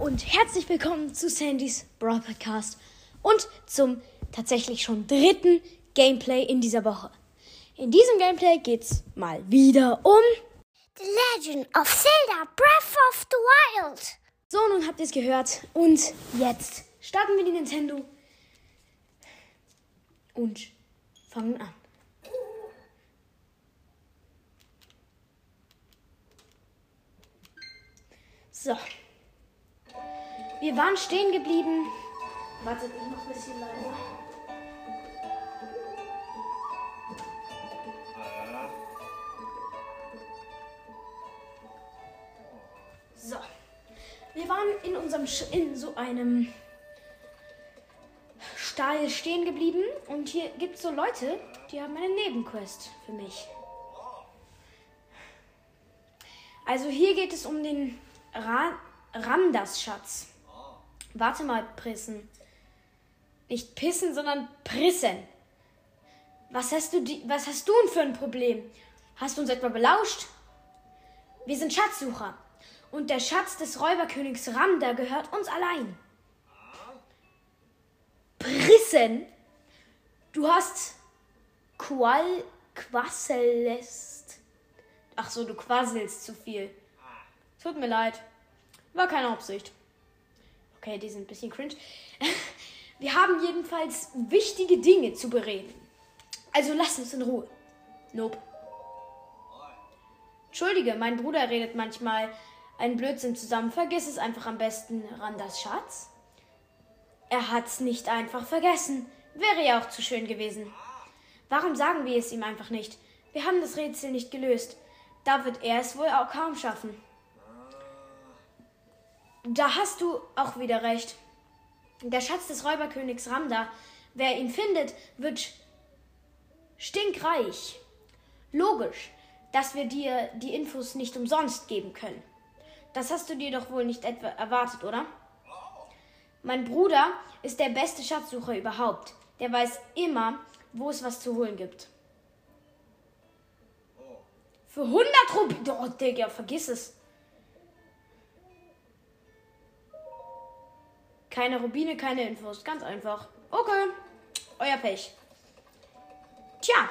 und herzlich willkommen zu Sandys Brawl Podcast und zum tatsächlich schon dritten Gameplay in dieser Woche. In diesem Gameplay geht's mal wieder um The Legend of Zelda Breath of the Wild. So, nun habt ihr es gehört und jetzt starten wir die Nintendo und fangen an. So. Wir waren stehen geblieben. Wartet, ich mach ein bisschen leiser. So. Wir waren in unserem Sch in so einem Stall stehen geblieben und hier gibt es so Leute, die haben eine Nebenquest für mich. Also hier geht es um den Ra Ramdas-Schatz. Warte mal, Prissen. Nicht pissen, sondern prissen. Was hast du, was hast du denn für ein Problem? Hast du uns etwa belauscht? Wir sind Schatzsucher. Und der Schatz des Räuberkönigs Ramda gehört uns allein. Prissen? Du hast Qual Quasselest. Ach so, du quasselst zu viel. Tut mir leid. War keine Absicht. Okay, die sind ein bisschen cringe. Wir haben jedenfalls wichtige Dinge zu bereden. Also lass uns in Ruhe. Nope. Entschuldige, mein Bruder redet manchmal einen Blödsinn zusammen. Vergiss es einfach am besten, Randas Schatz. Er hat's nicht einfach vergessen. Wäre ja auch zu schön gewesen. Warum sagen wir es ihm einfach nicht? Wir haben das Rätsel nicht gelöst. Da wird er es wohl auch kaum schaffen. Da hast du auch wieder recht. Der Schatz des Räuberkönigs Ramda, wer ihn findet, wird stinkreich. Logisch, dass wir dir die Infos nicht umsonst geben können. Das hast du dir doch wohl nicht etwa erwartet, oder? Mein Bruder ist der beste Schatzsucher überhaupt. Der weiß immer, wo es was zu holen gibt. Für 100 Rubine. Oh, Digga, vergiss es. Keine Rubine, keine Infos. Ganz einfach. Okay. Euer Pech. Tja.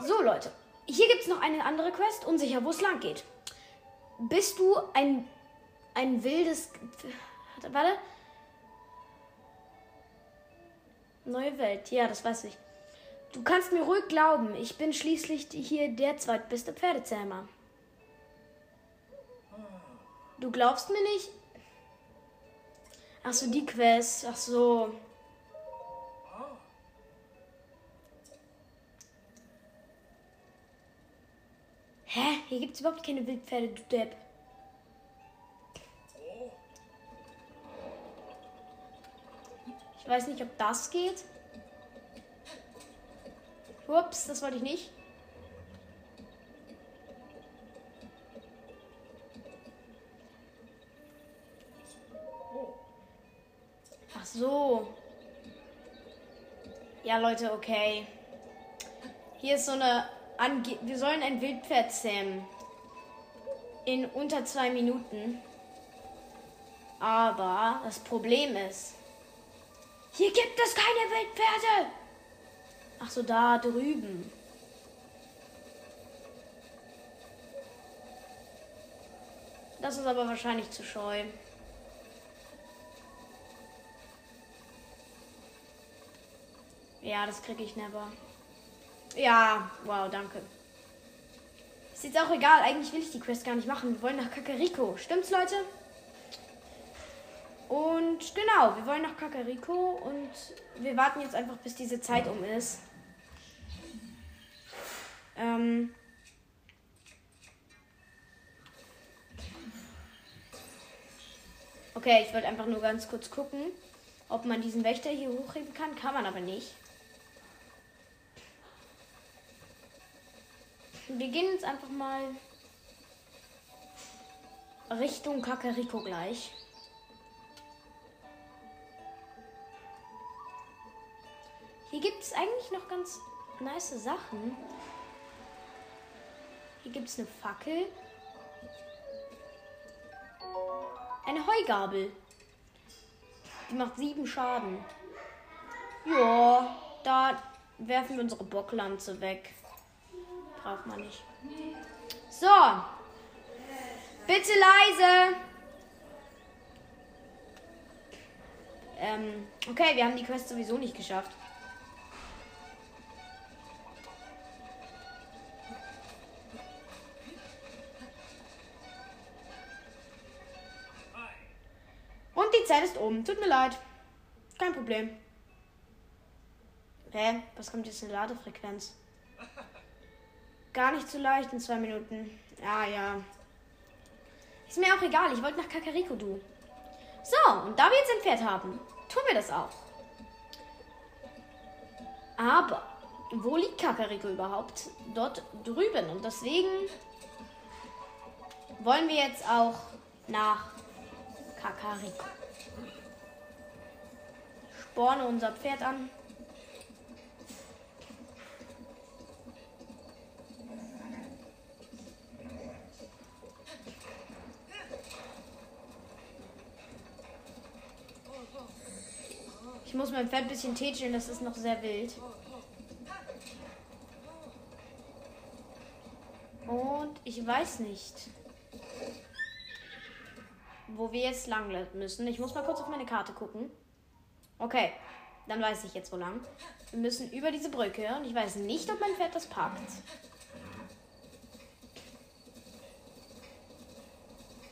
So, Leute. Hier gibt es noch eine andere Quest. Unsicher, wo es lang geht. Bist du ein, ein wildes. Warte. Neue Welt. Ja, das weiß ich. Du kannst mir ruhig glauben, ich bin schließlich hier der zweitbeste Pferdezähmer. Du glaubst mir nicht? Ach so, die Quest. Ach so. Hä? Hier gibt's überhaupt keine Wildpferde, du Depp. Ich weiß nicht, ob das geht. Ups, das wollte ich nicht. So. Ja, Leute, okay. Hier ist so eine Ange Wir sollen ein Wildpferd zähmen. In unter zwei Minuten. Aber das Problem ist, hier gibt es keine Wildpferde. Ach so, da drüben. Das ist aber wahrscheinlich zu scheu. Ja, das kriege ich never. Ja, wow, danke. Ist jetzt auch egal, eigentlich will ich die Quest gar nicht machen. Wir wollen nach Kakariko. Stimmt's, Leute? Und genau, wir wollen nach Kakariko und wir warten jetzt einfach, bis diese Zeit um ist. Ähm. Okay, ich wollte einfach nur ganz kurz gucken, ob man diesen Wächter hier hochheben kann. Kann man aber nicht. Wir gehen jetzt einfach mal Richtung Kakariko gleich. Hier gibt es eigentlich noch ganz nice Sachen. Hier gibt es eine Fackel. Eine Heugabel. Die macht sieben Schaden. Ja, da werfen wir unsere Bocklanze weg. Braucht man nicht. So. Bitte leise. Ähm, okay, wir haben die Quest sowieso nicht geschafft. Und die Zeit ist um. Tut mir leid. Kein Problem. Hä? Was kommt jetzt in Ladefrequenz? Gar nicht so leicht in zwei Minuten. Ja, ja. Ist mir auch egal. Ich wollte nach Kakariko, du. So, und da wir jetzt ein Pferd haben, tun wir das auch. Aber, wo liegt Kakariko überhaupt? Dort drüben. Und deswegen wollen wir jetzt auch nach Kakariko. Sporne unser Pferd an. Ich muss mein Pferd ein bisschen tätscheln, das ist noch sehr wild. Und ich weiß nicht, wo wir jetzt lang müssen. Ich muss mal kurz auf meine Karte gucken. Okay, dann weiß ich jetzt, wo lang. Wir müssen über diese Brücke und ich weiß nicht, ob mein Pferd das packt.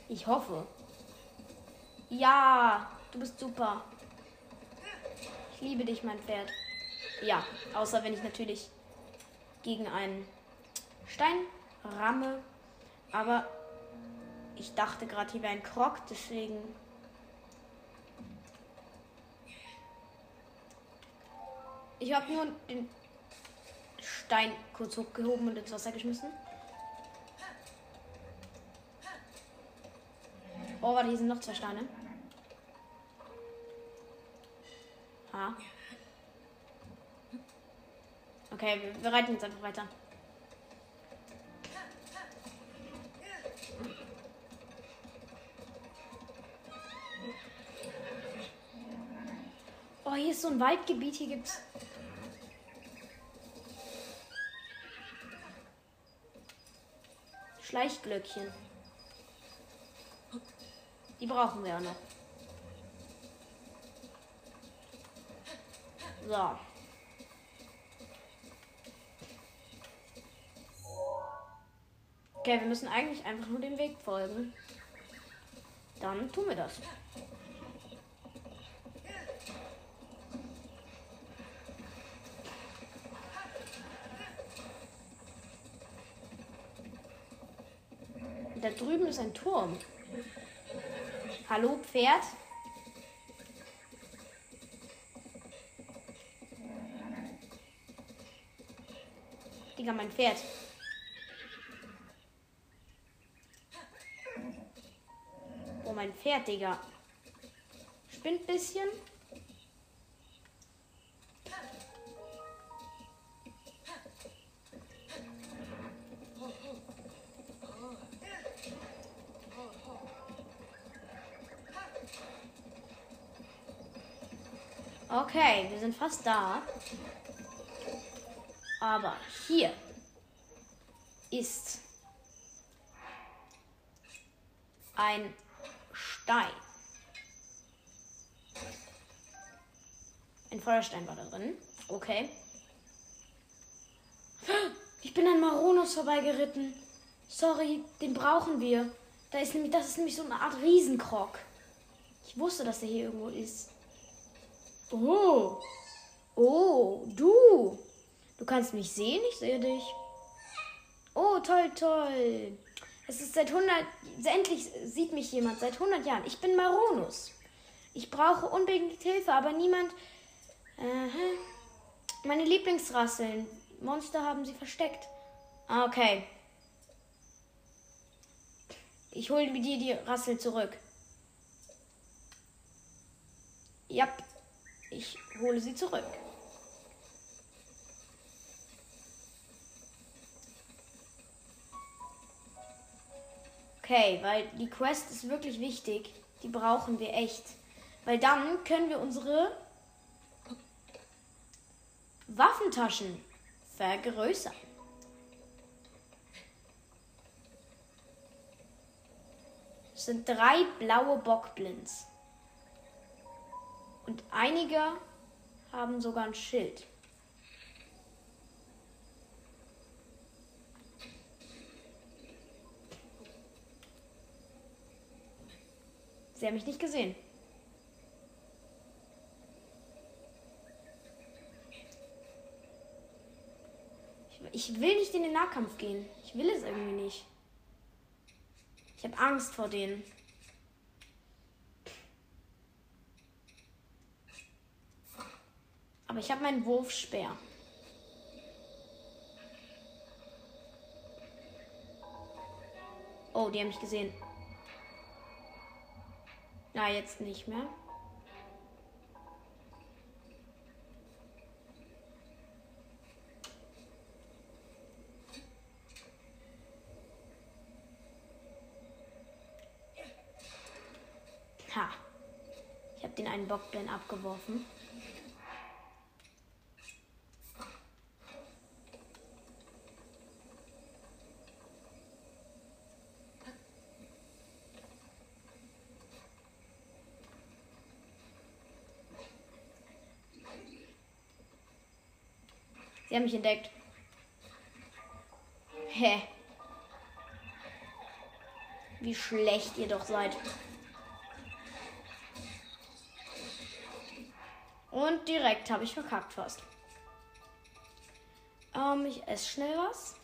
Ich hoffe. Ja, du bist super liebe dich, mein Pferd. Ja, außer wenn ich natürlich gegen einen Stein ramme. Aber ich dachte gerade, hier wäre ein Krog, deswegen. Ich habe nur den Stein kurz hochgehoben und ins Wasser geschmissen. Oh, warte, hier sind noch zwei Steine. Ha. Okay, wir, wir reiten jetzt einfach weiter. Oh, hier ist so ein Waldgebiet. Hier gibt's. Schleichglöckchen. Die brauchen wir auch noch. So. Okay, wir müssen eigentlich einfach nur dem Weg folgen. Dann tun wir das. Da drüben ist ein Turm. Hallo, Pferd? Pferd. Oh, mein Pferd, Digga. Spinnt bisschen. Okay, wir sind fast da. Aber hier ist ein Stein. Ein Feuerstein war da drin. Okay. Ich bin an Maronus vorbeigeritten. Sorry, den brauchen wir. Da ist nämlich, das ist nämlich so eine Art Riesenkrog. Ich wusste, dass er hier irgendwo ist. Oh. Oh, du. Du kannst mich sehen, ich sehe dich. Oh, toll, toll. Es ist seit 100, endlich sieht mich jemand, seit 100 Jahren. Ich bin Maronus. Ich brauche unbedingt Hilfe, aber niemand... Äh, meine Lieblingsrasseln. Monster haben sie versteckt. Ah, okay. Ich hole dir die Rassel zurück. Ja, ich hole sie zurück. Okay, weil die Quest ist wirklich wichtig. Die brauchen wir echt. Weil dann können wir unsere Waffentaschen vergrößern. Es sind drei blaue Bockblinds. Und einige haben sogar ein Schild. Sie haben mich nicht gesehen. Ich, will nicht in den Nahkampf gehen. Ich will es irgendwie nicht. Ich habe Angst vor denen. Aber ich habe meinen Wurfspeer. Oh, die haben mich gesehen. Na, jetzt nicht mehr. Ha. Ich habe den einen Bockblin abgeworfen. Sie haben mich entdeckt. Hä? Wie schlecht ihr doch seid. Und direkt habe ich verkackt fast. Ähm, ich esse schnell was.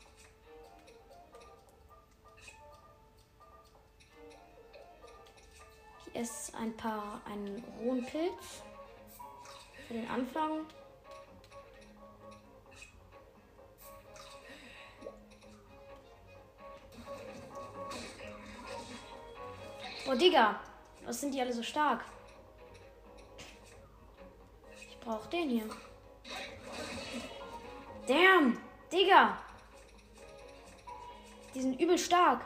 Ich esse ein paar, einen rohen Pilz. Für den Anfang. Oh, Digga. Was sind die alle so stark? Ich brauche den hier. Damn. Digga. Die sind übel stark.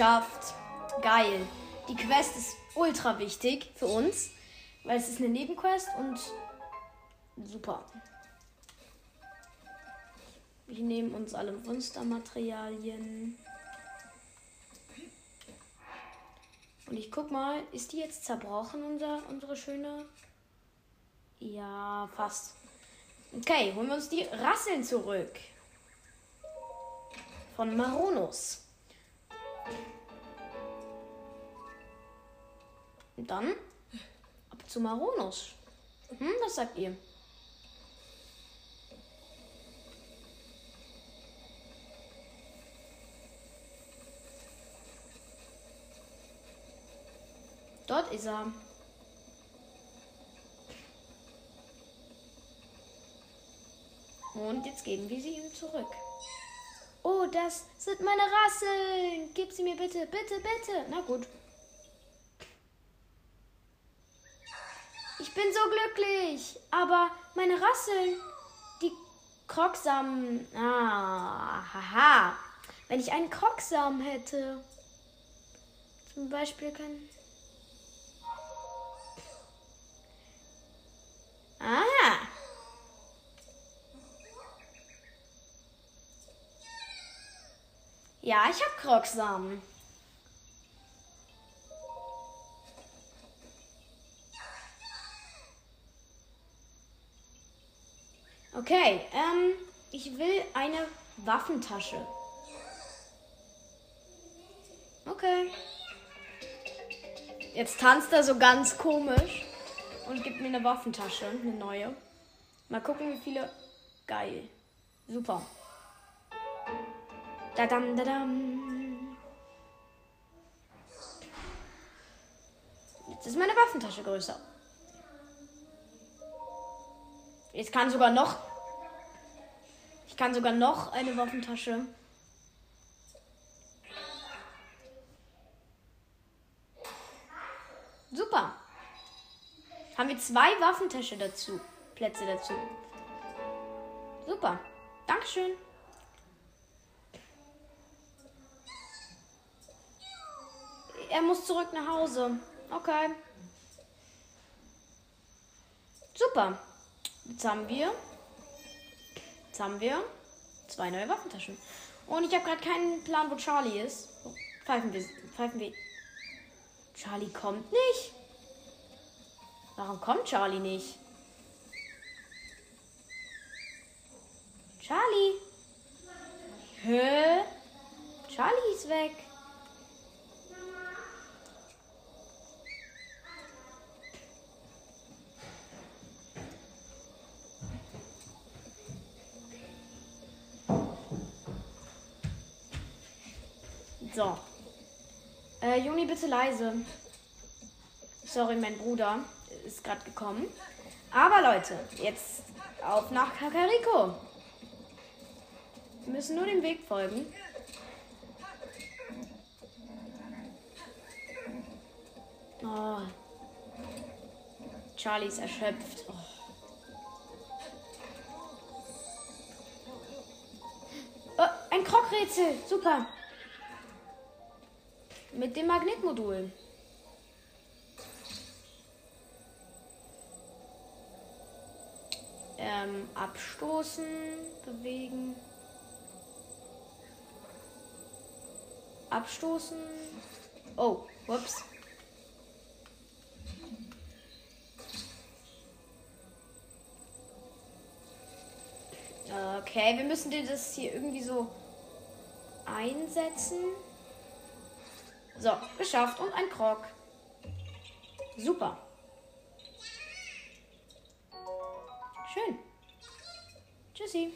Geschafft. Geil. Die Quest ist ultra wichtig für uns, weil es ist eine Nebenquest und super. Wir nehmen uns alle Monstermaterialien. Und ich guck mal, ist die jetzt zerbrochen, unser, unsere schöne? Ja, fast. Okay, holen wir uns die Rasseln zurück. Von Maronus. Und dann ab zu Maronus. Hm, was sagt ihr? Dort ist er. Und jetzt geben wir sie ihm zurück. Oh, das sind meine Rasseln. Gib sie mir bitte, bitte, bitte. Na gut. Bin so glücklich. Aber meine Rasseln, die Krogsamen. Ah, haha. Wenn ich einen Krogsamen hätte. Zum Beispiel kann. Ah. Ja, ich habe Krogsamen. Okay, ähm, ich will eine Waffentasche. Okay. Jetzt tanzt er so ganz komisch und gibt mir eine Waffentasche, eine neue. Mal gucken, wie viele. Geil. Super. Dadam, dadam. Jetzt ist meine Waffentasche größer. Jetzt kann sogar noch. kann sogar noch eine Waffentasche. Super. Haben wir zwei Waffentasche dazu. Plätze dazu. Super. Dankeschön. Er muss zurück nach Hause. Okay. Super. Jetzt haben wir. Jetzt haben wir zwei neue Waffentaschen. Und ich habe gerade keinen Plan, wo Charlie ist. Pfeifen wir. Pfeifen wir. Charlie kommt nicht. Warum kommt Charlie nicht? Charlie. Hä? Charlie ist weg. So. Äh, Juni, bitte leise. Sorry, mein Bruder ist gerade gekommen. Aber Leute, jetzt auf nach Kakariko. Wir müssen nur dem Weg folgen. Oh. Charlie ist erschöpft. Oh. Oh, ein Krogrätsel. Super. Mit dem Magnetmodul. Ähm, abstoßen, bewegen. Abstoßen. Oh, whoops. Okay, wir müssen das hier irgendwie so einsetzen. So, geschafft. Und ein Krog. Super. Schön. Tschüssi.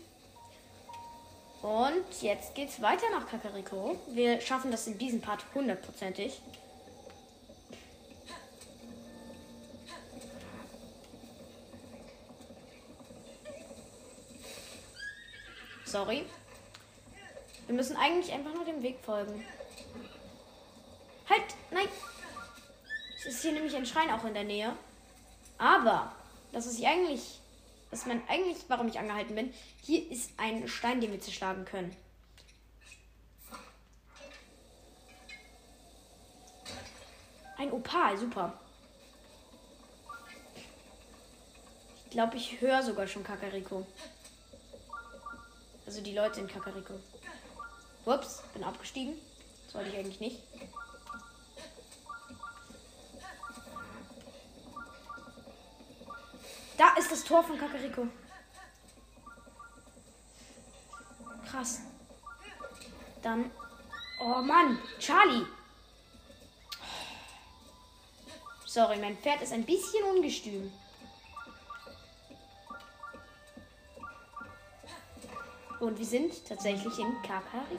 Und jetzt geht's weiter nach Kakariko. Wir schaffen das in diesem Part hundertprozentig. Sorry. Wir müssen eigentlich einfach nur dem Weg folgen. Halt, nein. Es ist hier nämlich ein Schrein auch in der Nähe. Aber, das ist eigentlich, was man eigentlich, warum ich angehalten bin, hier ist ein Stein, den wir zerschlagen können. Ein Opal, super. Ich glaube, ich höre sogar schon Kakariko. Also die Leute in Kakariko. Ups, bin abgestiegen. Das wollte ich eigentlich nicht. Da ist das Tor von Kakariko. Krass. Dann. Oh Mann, Charlie. Sorry, mein Pferd ist ein bisschen ungestüm. Und wir sind tatsächlich in Kakariko.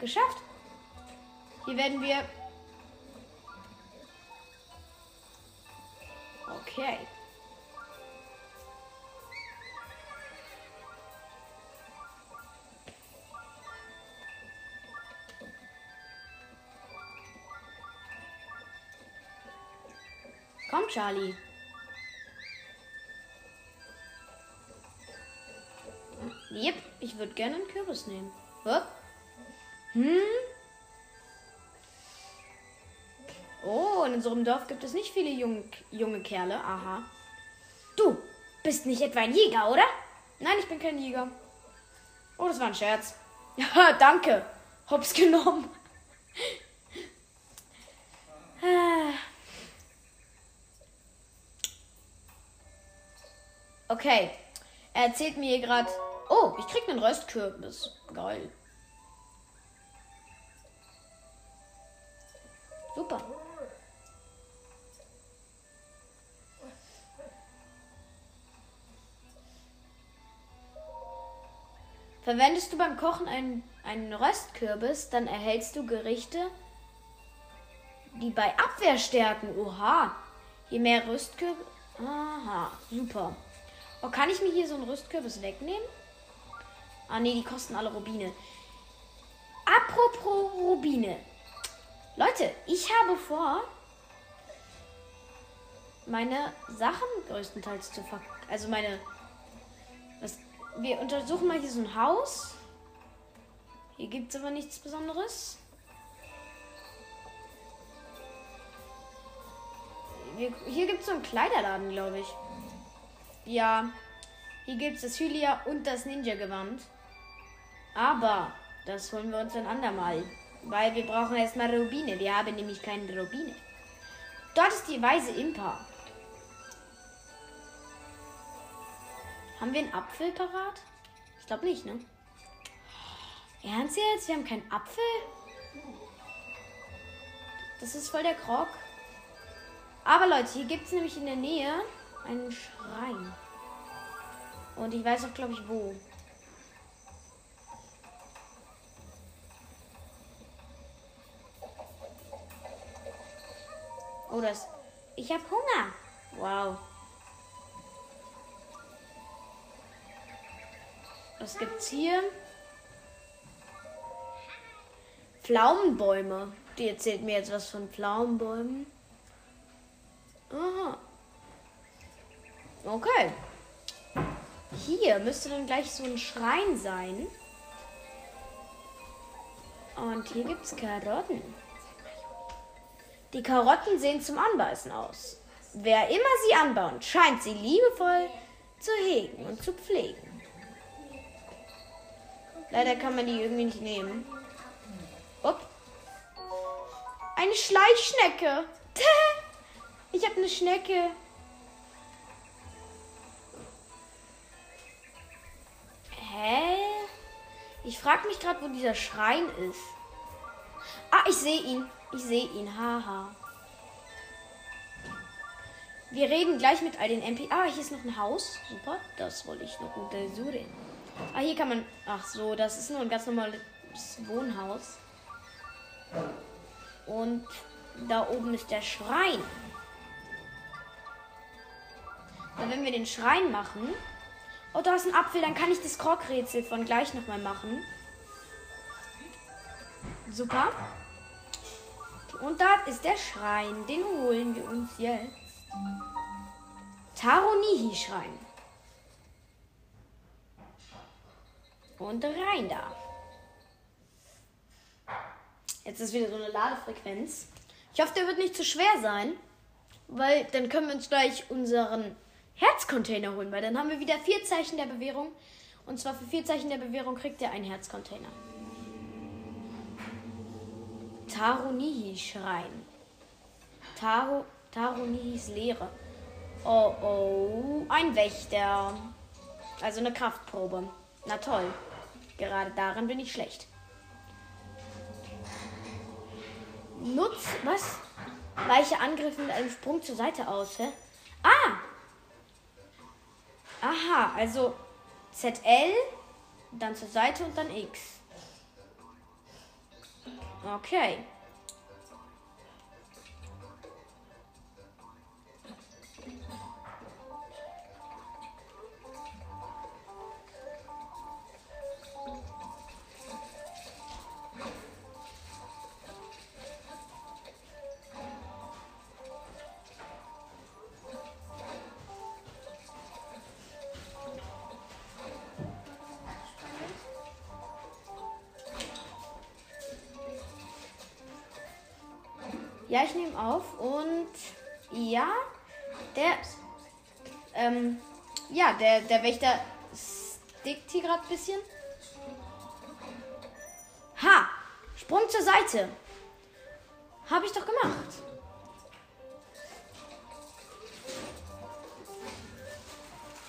Geschafft. Hier werden wir Okay. Komm, Charlie. Yep, ich würde gerne einen Kürbis nehmen. Huh? Hm? In unserem Dorf gibt es nicht viele junge, junge Kerle. Aha. Du bist nicht etwa ein Jäger, oder? Nein, ich bin kein Jäger. Oh, das war ein Scherz. Ja, danke. Hops genommen. Okay. Er erzählt mir hier gerade. Oh, ich krieg einen Röstkürbis. Geil. Super. Verwendest du beim Kochen einen, einen Röstkürbis, dann erhältst du Gerichte, die bei Abwehr stärken. Oha. Je mehr Röstkürbis. Aha, super. Oh, kann ich mir hier so einen Rüstkürbis wegnehmen? Ah, nee, die kosten alle Rubine. Apropos Rubine. Leute, ich habe vor, meine Sachen größtenteils zu ver... Also meine... Was, wir untersuchen mal hier so ein Haus. Hier gibt es aber nichts Besonderes. Wir, hier gibt es so einen Kleiderladen, glaube ich. Ja, hier gibt es das Hylia und das Ninja-Gewand. Aber das holen wir uns ein andermal. Weil wir brauchen erstmal Rubine. Wir haben nämlich keine Rubine. Dort ist die weise Impa. Haben wir einen Apfel parat? Ich glaube nicht, ne? Ernst jetzt? Wir haben keinen Apfel? Das ist voll der Krog. Aber Leute, hier gibt es nämlich in der Nähe einen Schrein. Und ich weiß auch, glaube ich, wo. Oh, das. Ich habe Hunger. Wow. Was gibt's hier? Pflaumenbäume. Die erzählt mir jetzt was von Pflaumenbäumen. Aha. Okay. Hier müsste dann gleich so ein Schrein sein. Und hier gibt's Karotten. Die Karotten sehen zum Anbeißen aus. Wer immer sie anbaut, scheint sie liebevoll zu hegen und zu pflegen. Leider kann man die irgendwie nicht nehmen. Upp. Eine Schleichschnecke. Ich habe eine Schnecke. Hä? Ich frage mich gerade, wo dieser Schrein ist. Ah, ich sehe ihn. Ich sehe ihn. Haha. Wir reden gleich mit all den MP. Ah, hier ist noch ein Haus. Super. Das wollte ich noch untersuchen. Ah, hier kann man. Ach so, das ist nur ein ganz normales Wohnhaus. Und da oben ist der Schrein. Und wenn wir den Schrein machen. Oh, da ist ein Apfel, dann kann ich das Krogrätsel von gleich nochmal machen. Super. Und da ist der Schrein. Den holen wir uns jetzt. Taronihi-Schrein. Und rein da. Jetzt ist wieder so eine Ladefrequenz. Ich hoffe, der wird nicht zu schwer sein, weil dann können wir uns gleich unseren Herzcontainer holen, weil dann haben wir wieder vier Zeichen der Bewährung. Und zwar für vier Zeichen der Bewährung kriegt ihr einen Herzcontainer. Tarunihi-Schrein. Taro, Tarunihis Lehre. Oh oh, ein Wächter. Also eine Kraftprobe. Na toll. Gerade darin bin ich schlecht. Nutz, was? Weiche Angriffe mit einem Sprung zur Seite aus, hä? Ah! Aha, also ZL, dann zur Seite und dann X. Okay. Der, der Wächter stickt hier gerade ein bisschen. Ha! Sprung zur Seite. Habe ich doch gemacht.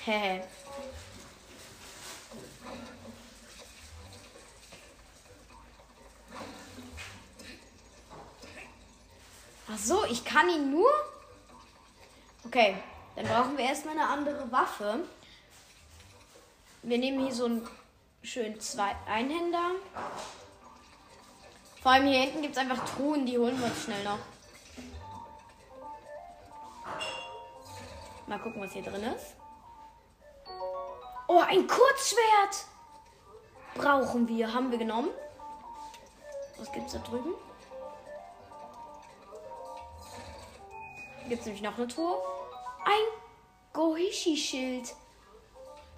Hehe. Ach so, ich kann ihn nur. Okay, dann brauchen wir erstmal eine andere Waffe. Wir nehmen hier so einen schönen zwei Einhänder. Vor allem hier hinten gibt es einfach Truhen, die holen wir uns schnell noch. Mal gucken, was hier drin ist. Oh, ein Kurzschwert. Brauchen wir. Haben wir genommen. Was gibt's da drüben? Gibt's nämlich noch eine Truhe. Ein Gohishi-Schild.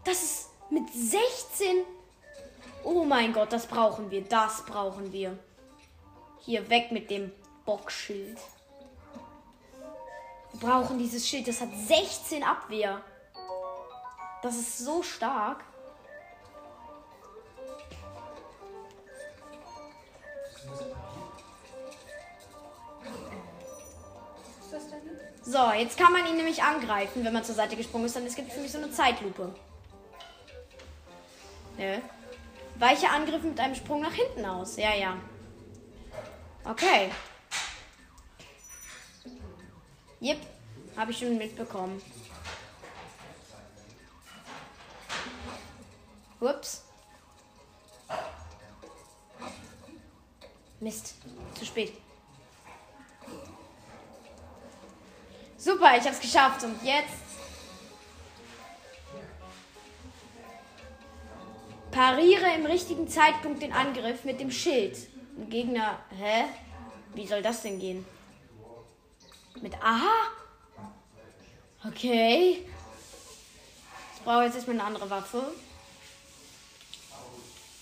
Das ist mit 16. Oh mein Gott, das brauchen wir. Das brauchen wir. Hier weg mit dem Bockschild. Wir brauchen dieses Schild. Das hat 16 Abwehr. Das ist so stark. So, jetzt kann man ihn nämlich angreifen, wenn man zur Seite gesprungen ist. Dann es gibt für mich so eine Zeitlupe. Ne? Weiche Angriffe mit einem Sprung nach hinten aus. Ja, ja. Okay. Jep, habe ich schon mitbekommen. Ups. Mist, zu spät. Super, ich hab's geschafft und jetzt pariere im richtigen Zeitpunkt den Angriff mit dem Schild. Ein Gegner, hä? Wie soll das denn gehen? Mit Aha? Okay. Ich brauche jetzt erstmal eine andere Waffe.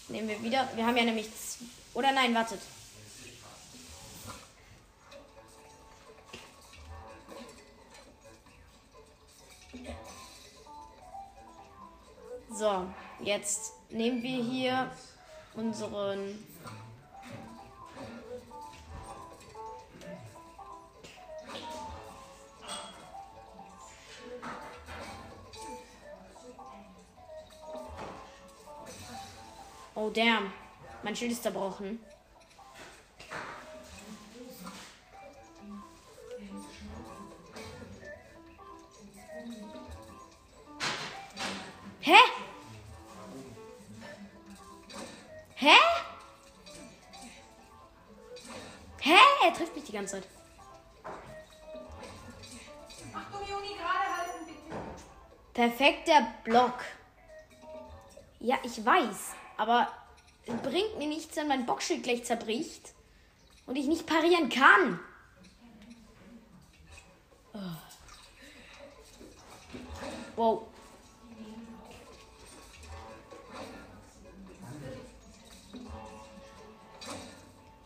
Nehmen wir wieder. Wir haben ja nämlich. Oder nein, wartet. So, jetzt nehmen wir hier unseren Oh damn, mein Schild ist zerbrochen. Hä? Hä? Hä? Er trifft mich die ganze Zeit. Achtung, Juni, gerade halten, bitte. Perfekter Block. Ja, ich weiß. Aber es bringt mir nichts, wenn mein Boxschild gleich zerbricht und ich nicht parieren kann. Oh. Wow.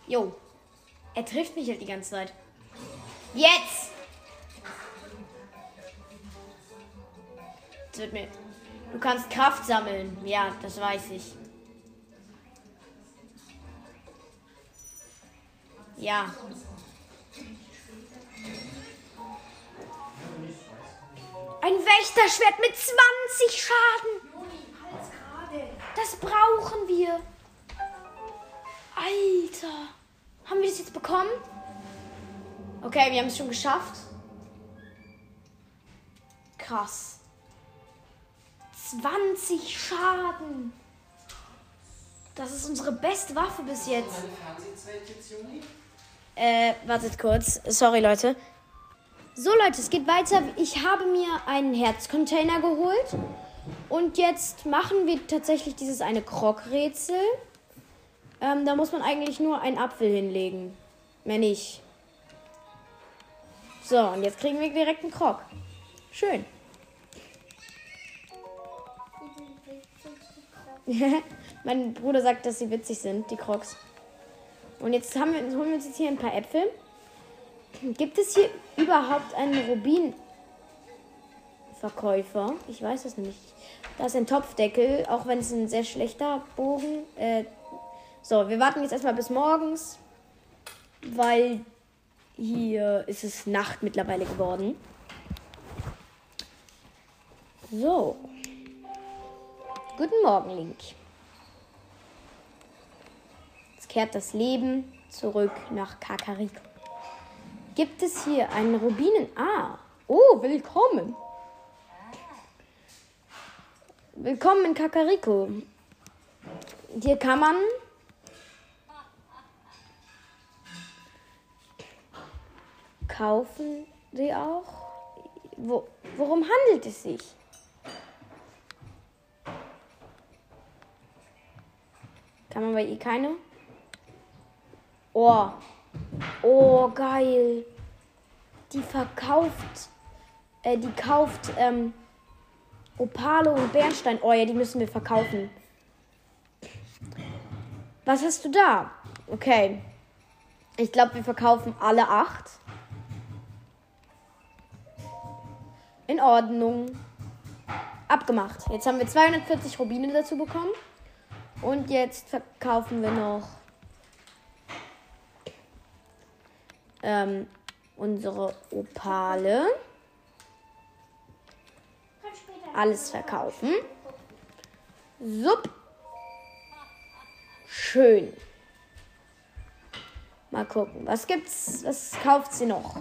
Jo. Er trifft mich halt die ganze Zeit. Jetzt! Das wird mir. Du kannst Kraft sammeln. Ja, das weiß ich. Ja. Ein Wächterschwert mit 20 Schaden. Das brauchen wir. Alter. Haben wir das jetzt bekommen? Okay, wir haben es schon geschafft. Krass. 20 Schaden. Das ist unsere beste Waffe bis jetzt. Äh, wartet kurz. Sorry, Leute. So, Leute, es geht weiter. Ich habe mir einen Herzcontainer geholt. Und jetzt machen wir tatsächlich dieses eine Krog-Rätsel. Ähm, da muss man eigentlich nur einen Apfel hinlegen. Mehr nicht. So, und jetzt kriegen wir direkt einen Krog. Schön. mein Bruder sagt, dass sie witzig sind, die Crocs. Und jetzt haben wir, holen wir uns jetzt hier ein paar Äpfel. Gibt es hier überhaupt einen Rubin-Verkäufer? Ich weiß es nämlich. Da ist ein Topfdeckel, auch wenn es ein sehr schlechter Bogen. Äh, so, wir warten jetzt erstmal bis morgens, weil hier ist es Nacht mittlerweile geworden. So. Guten Morgen, Link. Jetzt kehrt das Leben zurück nach Kakariko. Gibt es hier einen Rubinen? Ah, oh, willkommen. Willkommen in Kakariko. Hier kann man kaufen sie auch. Wo, worum handelt es sich? Kann man bei ihr keine? Oh. Oh, geil. Die verkauft. Äh, die kauft ähm, Opale und Bernstein. Oh ja, die müssen wir verkaufen. Was hast du da? Okay. Ich glaube, wir verkaufen alle acht. In Ordnung. Abgemacht. Jetzt haben wir 240 Rubine dazu bekommen. Und jetzt verkaufen wir noch ähm, unsere Opale. Alles verkaufen. Sup. Schön. Mal gucken. Was gibt's? Was kauft sie noch?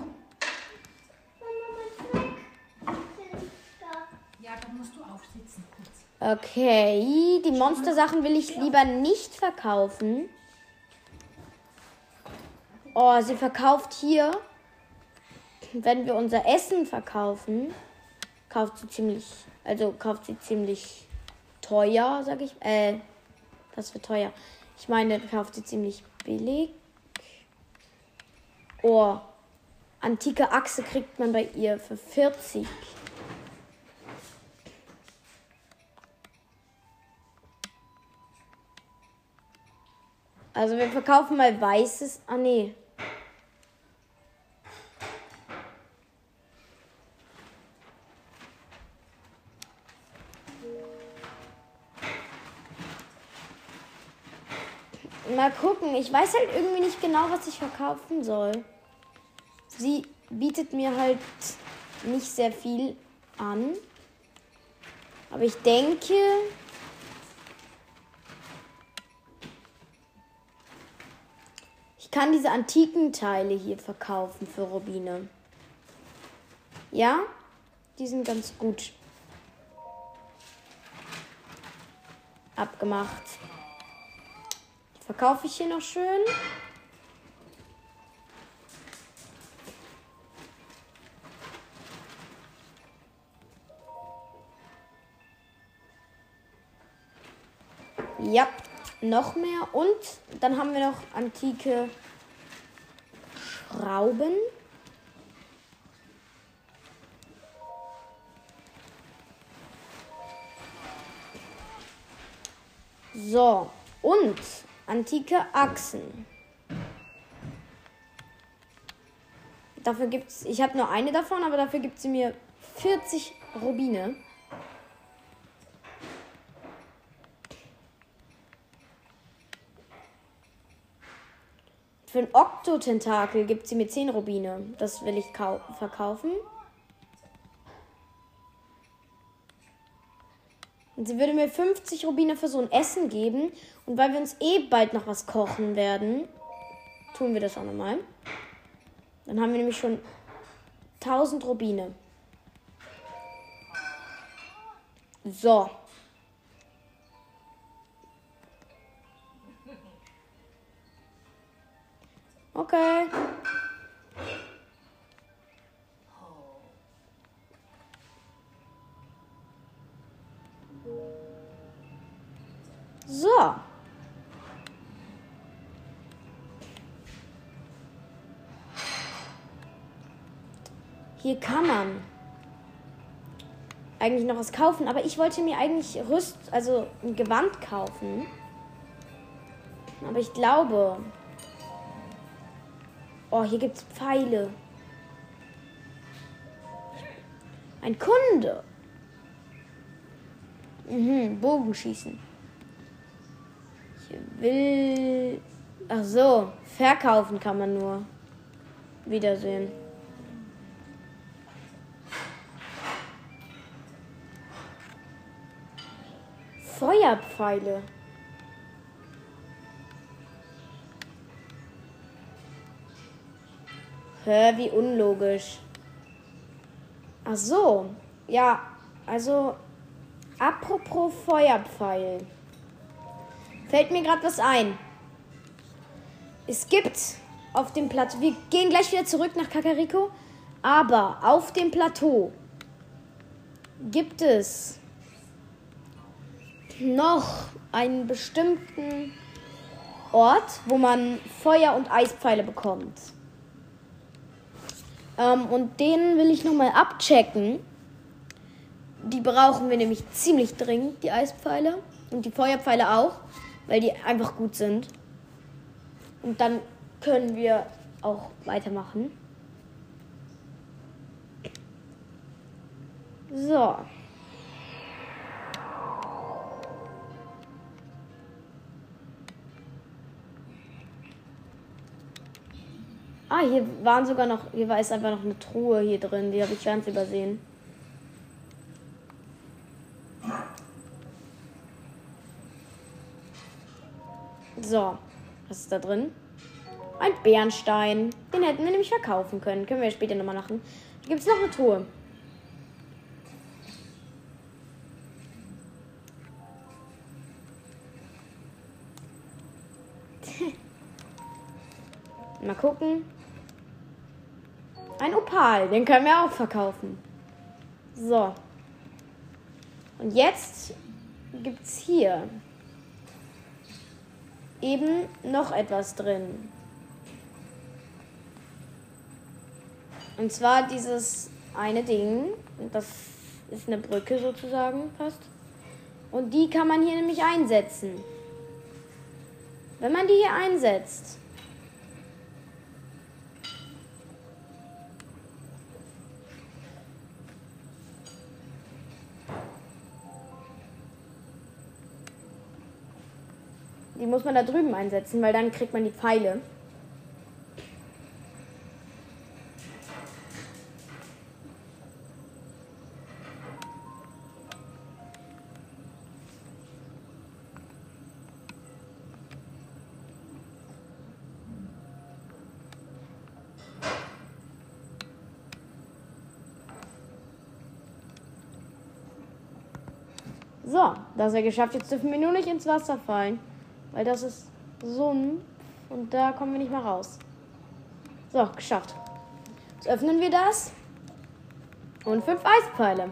Ja, dann musst du aufsitzen kurz. Okay, die Monstersachen will ich lieber nicht verkaufen. Oh, sie verkauft hier. Wenn wir unser Essen verkaufen, kauft sie ziemlich, also kauft sie ziemlich teuer, sag ich. Äh, was für teuer? Ich meine, kauft sie ziemlich billig. Oh, antike Achse kriegt man bei ihr für 40. Also wir verkaufen mal weißes. Ah nee. Mal gucken. Ich weiß halt irgendwie nicht genau, was ich verkaufen soll. Sie bietet mir halt nicht sehr viel an. Aber ich denke, kann diese antiken Teile hier verkaufen für Rubine. Ja, die sind ganz gut. Abgemacht. Die verkaufe ich hier noch schön. Ja, noch mehr. Und dann haben wir noch antike Schrauben. So, und antike Achsen. Dafür gibt's, ich habe nur eine davon, aber dafür gibt sie mir 40 Rubine. Für ein Oktotentakel gibt sie mir 10 Rubine. Das will ich kau- verkaufen. Und sie würde mir 50 Rubine für so ein Essen geben. Und weil wir uns eh bald noch was kochen werden, tun wir das auch nochmal. Dann haben wir nämlich schon 1000 Rubine. So. Okay. So. Hier kann man eigentlich noch was kaufen, aber ich wollte mir eigentlich Rüst, also ein Gewand kaufen. Aber ich glaube, Oh, hier gibt's Pfeile. Ein Kunde. Mhm, Bogenschießen. Ich will. Ach so, verkaufen kann man nur. Wiedersehen. Feuerpfeile. Hör, wie unlogisch. Ach so. Ja, also apropos Feuerpfeil. Fällt mir gerade was ein. Es gibt auf dem Plateau, wir gehen gleich wieder zurück nach Kakariko, aber auf dem Plateau gibt es noch einen bestimmten Ort, wo man Feuer- und Eispfeile bekommt. Ähm, und den will ich nochmal abchecken. Die brauchen wir nämlich ziemlich dringend, die Eispfeile. Und die Feuerpfeile auch, weil die einfach gut sind. Und dann können wir auch weitermachen. So. Ah, hier waren sogar noch, hier war ist einfach noch eine Truhe hier drin, die habe ich ganz übersehen. So, was ist da drin? Ein Bernstein. Den hätten wir nämlich verkaufen können. Können wir später nochmal machen. Hier gibt es noch eine Truhe. Mal gucken. Ein Opal, den können wir auch verkaufen. So. Und jetzt gibt es hier eben noch etwas drin. Und zwar dieses eine Ding. Das ist eine Brücke sozusagen fast. Und die kann man hier nämlich einsetzen. Wenn man die hier einsetzt, Die muss man da drüben einsetzen, weil dann kriegt man die Pfeile. So, das ist ja geschafft. Jetzt dürfen wir nur nicht ins Wasser fallen. Weil das ist Sumpf und da kommen wir nicht mehr raus. So, geschafft. Jetzt öffnen wir das. Und fünf Eispfeile.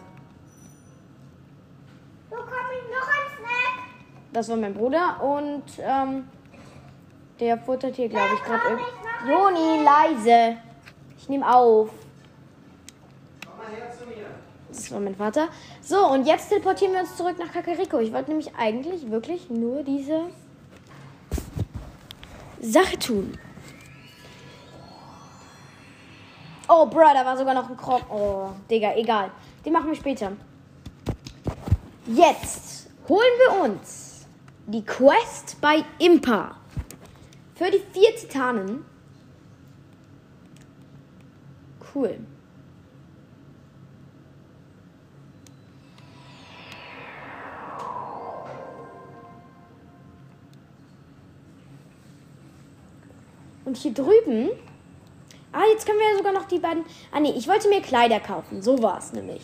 Bekomme ich noch einen Snack? Das war mein Bruder und ähm, der futtert hier, glaube ich, gerade irgendwie. Joni, leise. Ich nehme auf. Komm mal her zu mir. Das war mein Vater. So, und jetzt teleportieren wir uns zurück nach Kakariko. Ich wollte nämlich eigentlich wirklich nur diese Sache tun. Oh, Bro, da war sogar noch ein Krog. Oh, Digga, egal. Den machen wir später. Jetzt holen wir uns die Quest bei Impa. Für die vier Titanen. Cool. Und hier drüben. Ah, jetzt können wir ja sogar noch die beiden. Ah, nee, ich wollte mir Kleider kaufen. So war es nämlich.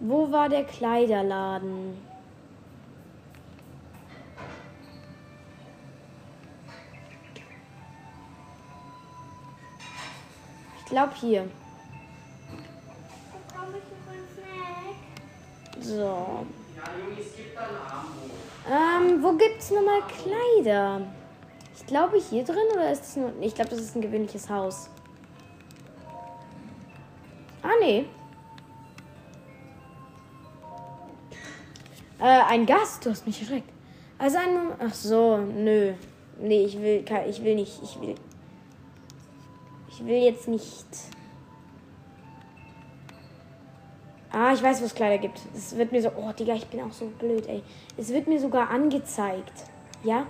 Wo war der Kleiderladen? Ich glaube hier. So. Ähm, wo gibt's nochmal Kleider? Ich glaube hier drin oder ist es nur. Ich glaube, das ist ein gewöhnliches Haus. Ah, nee. Äh, ein Gast, du hast mich erschreckt. Also ein. Ach so, nö. Nee, ich will ich will nicht. Ich will. Ich will jetzt nicht. Ah, ich weiß, wo es Kleider gibt. Es wird mir so. Oh, Digga, ich bin auch so blöd, ey. Es wird mir sogar angezeigt. Ja?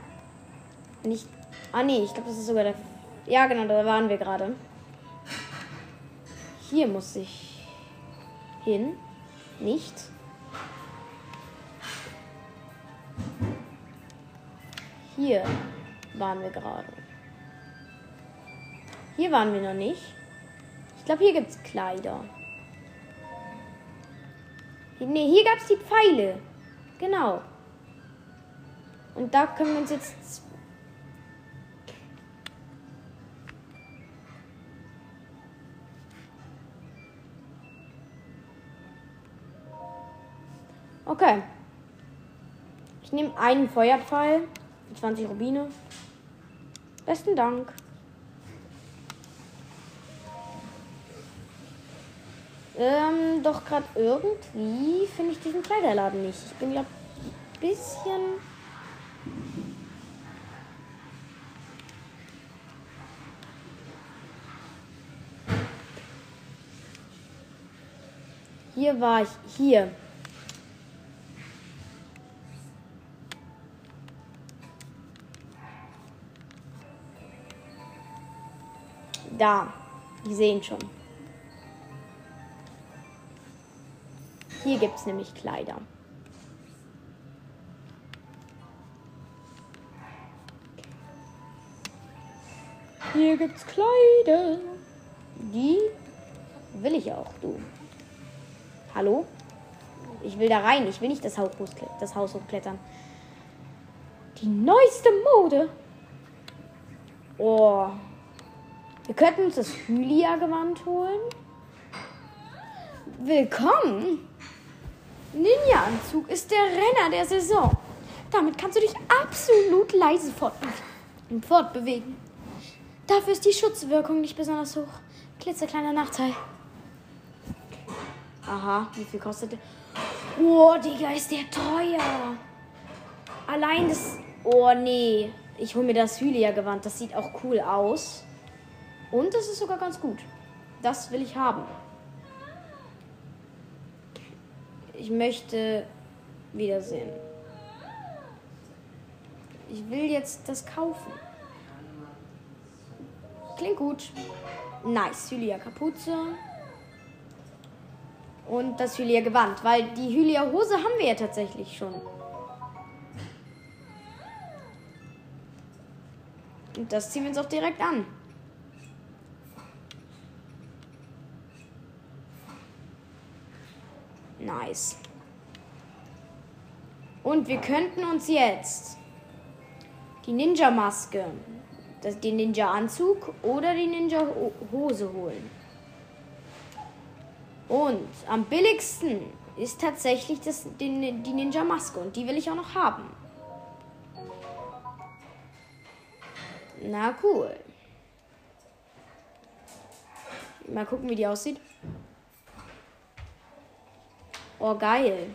Nicht. Ah, nee, ich glaube, das ist sogar der. Ja, genau, da waren wir gerade. Hier muss ich hin. Nicht. Hier waren wir gerade. Hier waren wir noch nicht. Ich glaube, hier gibt es Kleider. Ne, hier gab es die Pfeile. Genau. Und da können wir uns jetzt. Okay. Ich nehme einen Feuerpfeil. 20 Rubine. Besten Dank. Ähm, doch gerade irgendwie finde ich diesen Kleiderladen nicht. Ich bin ja ein bisschen. Hier war ich. Hier. Da. Die sehen schon. Hier gibt es nämlich Kleider. Hier gibt's Kleider. Die will ich auch, du. Hallo? Ich will da rein. Ich will nicht das Haus, das Haus hochklettern. Die neueste Mode. Oh. Wir könnten uns das Hylia-Gewand holen. Willkommen. Ninja-Anzug ist der Renner der Saison. Damit kannst du dich absolut leise fortbewegen. Dafür ist die Schutzwirkung nicht besonders hoch. Klitzekleiner Nachteil. Aha, wie viel kostet der? Oh, Digga, ist der teuer. Allein das. Oh, nee. Ich hole mir das Hylia-Gewand. Das sieht auch cool aus. Und das ist sogar ganz gut. Das will ich haben. Ich möchte wiedersehen. Ich will jetzt das kaufen. Klingt gut. Nice. Hylia Kapuze. Und das Hylia Gewand. Weil die Hylia Hose haben wir ja tatsächlich schon. Und das ziehen wir uns auch direkt an. Nice. Und wir könnten uns jetzt die Ninja-Maske, den Ninja-Anzug oder die Ninja-Hose holen. Und am billigsten ist tatsächlich das, die, die Ninja-Maske und die will ich auch noch haben. Na cool. Mal gucken, wie die aussieht. Oh, geil.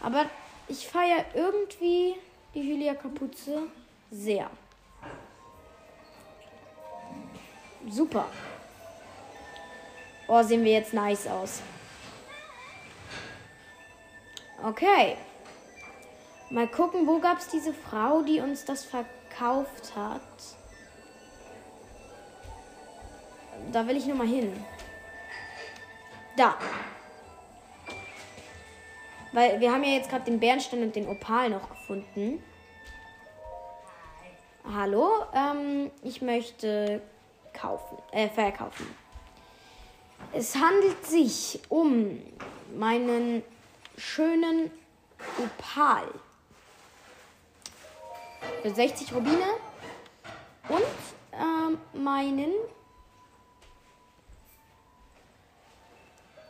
Aber ich feiere irgendwie die Hylia-Kapuze sehr. Super. Oh, sehen wir jetzt nice aus. Okay. Mal gucken, wo gab es diese Frau, die uns das verkauft hat. Da will ich nur mal hin. Da. Weil wir haben ja jetzt gerade den Bernstein und den Opal noch gefunden. Hallo, ähm, ich möchte kaufen, äh, verkaufen. Es handelt sich um meinen schönen Opal. Für 60 Rubine und ähm, meinen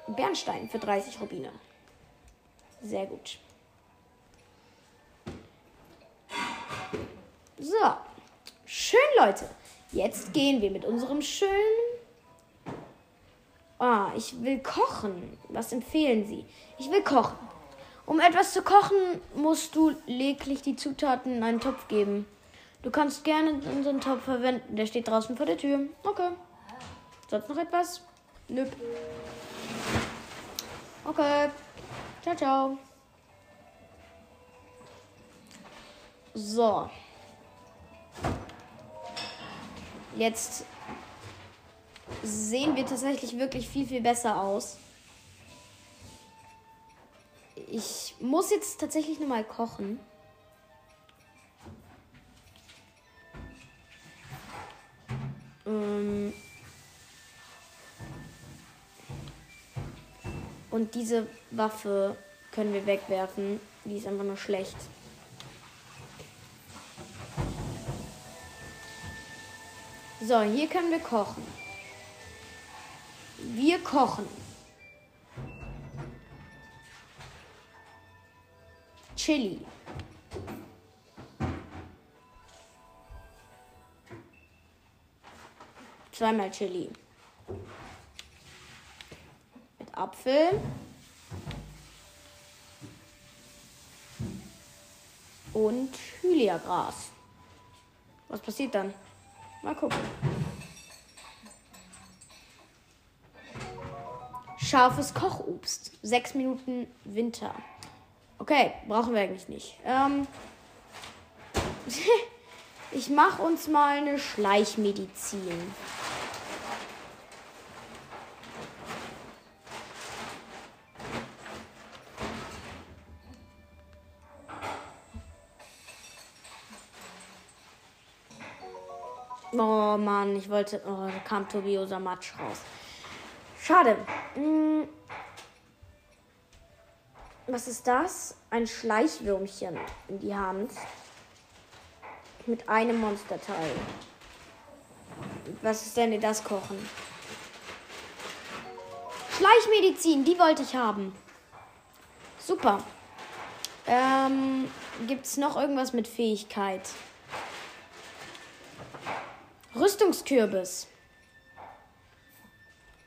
Bernstein für 30 Rubine. Sehr gut. So. Schön, Leute. Jetzt gehen wir mit unserem schönen. Ah, ich will kochen. Was empfehlen Sie? Ich will kochen. Um etwas zu kochen, musst du lediglich die Zutaten in einen Topf geben. Du kannst gerne unseren Topf verwenden. Der steht draußen vor der Tür. Okay. Sonst noch etwas? Nö. Okay. Ciao, ciao. So. Jetzt sehen wir tatsächlich wirklich viel, viel besser aus. Ich muss jetzt tatsächlich nur mal kochen. Ähm Und diese Waffe können wir wegwerfen. Die ist einfach nur schlecht. So, hier können wir kochen. Wir kochen. Chili. Zweimal Chili. Apfel. Und Hyliagras. Was passiert dann? Mal gucken. Scharfes Kochobst. Sechs Minuten Winter. Okay, brauchen wir eigentlich nicht. Ähm, ich mache uns mal eine Schleichmedizin. Oh Mann, ich wollte. Oh, da kam Tobiosa Matsch raus. Schade. Hm. Was ist das? Ein Schleichwürmchen in die Hand. Mit einem Monsterteil. Was ist denn das Kochen? Schleichmedizin, die wollte ich haben. Super. Ähm, Gibt es noch irgendwas mit Fähigkeit? Rüstungskürbis.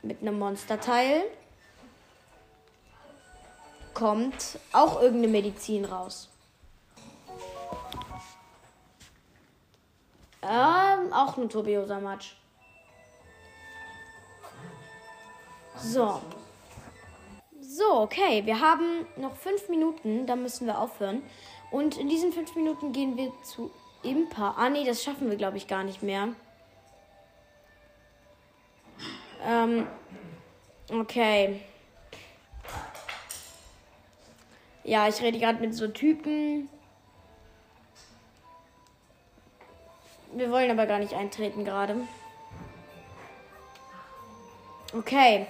Mit einem Monsterteil kommt auch irgendeine Medizin raus. Ähm, auch ein Turbiosa Matsch. So. So, okay. Wir haben noch fünf Minuten. Da müssen wir aufhören. Und in diesen fünf Minuten gehen wir zu Impa. Ah, nee, das schaffen wir, glaube ich, gar nicht mehr. Ähm, okay. Ja, ich rede gerade mit so Typen. Wir wollen aber gar nicht eintreten gerade. Okay.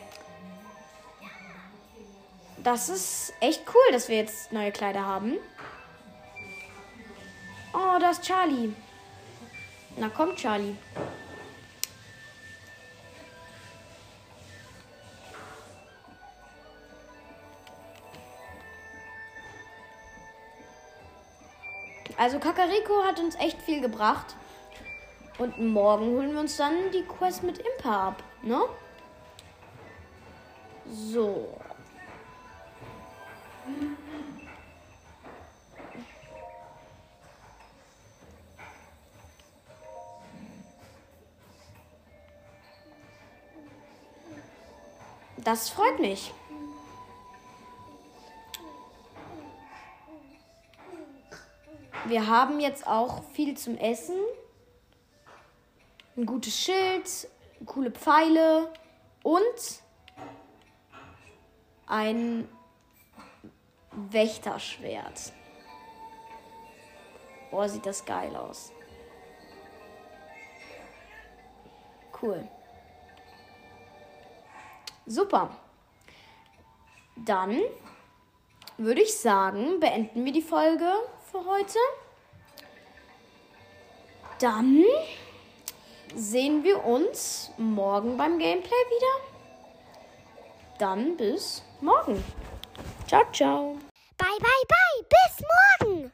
Das ist echt cool, dass wir jetzt neue Kleider haben. Oh, da ist Charlie. Na komm, Charlie. Also Kakariko hat uns echt viel gebracht. Und morgen holen wir uns dann die Quest mit Impa ab, ne? So. Das freut mich. Wir haben jetzt auch viel zum Essen. Ein gutes Schild, coole Pfeile und ein Wächterschwert. Boah, sieht das geil aus. Cool. Super. Dann würde ich sagen, beenden wir die Folge für heute. Dann sehen wir uns morgen beim Gameplay wieder. Dann bis morgen. Ciao, ciao. Bye, bye, bye. Bis morgen.